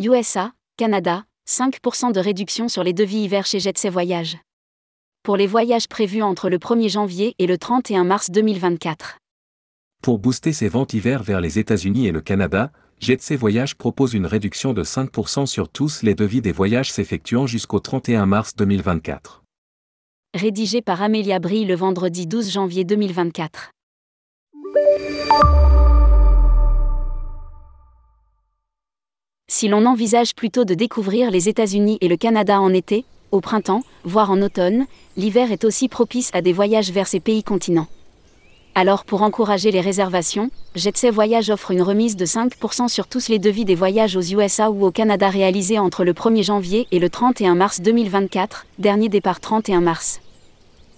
USA, Canada, 5% de réduction sur les devis hiver chez Jetsay Voyage. Pour les voyages prévus entre le 1er janvier et le 31 mars 2024. Pour booster ses ventes hiver vers les États-Unis et le Canada, Jetsay Voyage propose une réduction de 5% sur tous les devis des voyages s'effectuant jusqu'au 31 mars 2024. Rédigé par Amélia Brie le vendredi 12 janvier 2024. Si l'on envisage plutôt de découvrir les États-Unis et le Canada en été, au printemps, voire en automne, l'hiver est aussi propice à des voyages vers ces pays continents. Alors pour encourager les réservations, Jetsay Voyage offre une remise de 5% sur tous les devis des voyages aux USA ou au Canada réalisés entre le 1er janvier et le 31 mars 2024, dernier départ 31 mars.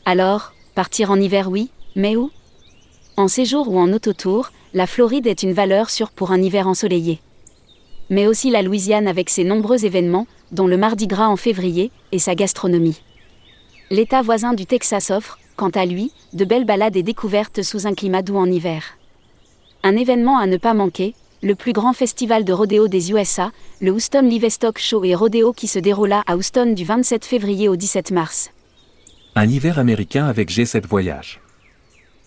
Alors, partir en hiver oui, mais où? En séjour ou en autotour, la Floride est une valeur sûre pour un hiver ensoleillé mais aussi la Louisiane avec ses nombreux événements, dont le Mardi Gras en février, et sa gastronomie. L'État voisin du Texas offre, quant à lui, de belles balades et découvertes sous un climat doux en hiver. Un événement à ne pas manquer, le plus grand festival de rodéo des USA, le Houston Livestock Show et Rodeo qui se déroula à Houston du 27 février au 17 mars. Un hiver américain avec G7 Voyage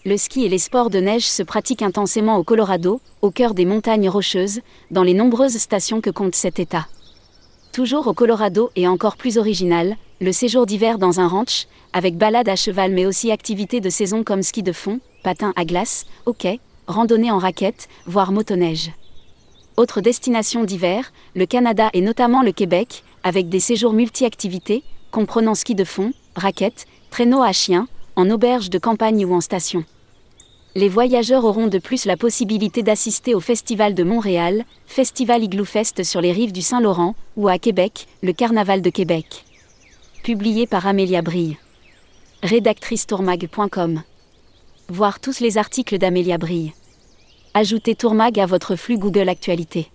le ski et les sports de neige se pratiquent intensément au Colorado, au cœur des montagnes rocheuses, dans les nombreuses stations que compte cet État. Toujours au Colorado et encore plus original, le séjour d'hiver dans un ranch, avec balade à cheval mais aussi activités de saison comme ski de fond, patin à glace, hockey, randonnée en raquette, voire motoneige. Autre destination d'hiver, le Canada et notamment le Québec, avec des séjours multi-activités, comprenant ski de fond, raquette, traîneau à chien, en auberge de campagne ou en station les voyageurs auront de plus la possibilité d'assister au Festival de Montréal, Festival Igloo Fest sur les rives du Saint-Laurent, ou à Québec, le Carnaval de Québec. Publié par Amélia Brille. Rédactrice tourmag.com. Voir tous les articles d'Amélia Brille. Ajoutez Tourmag à votre flux Google Actualité.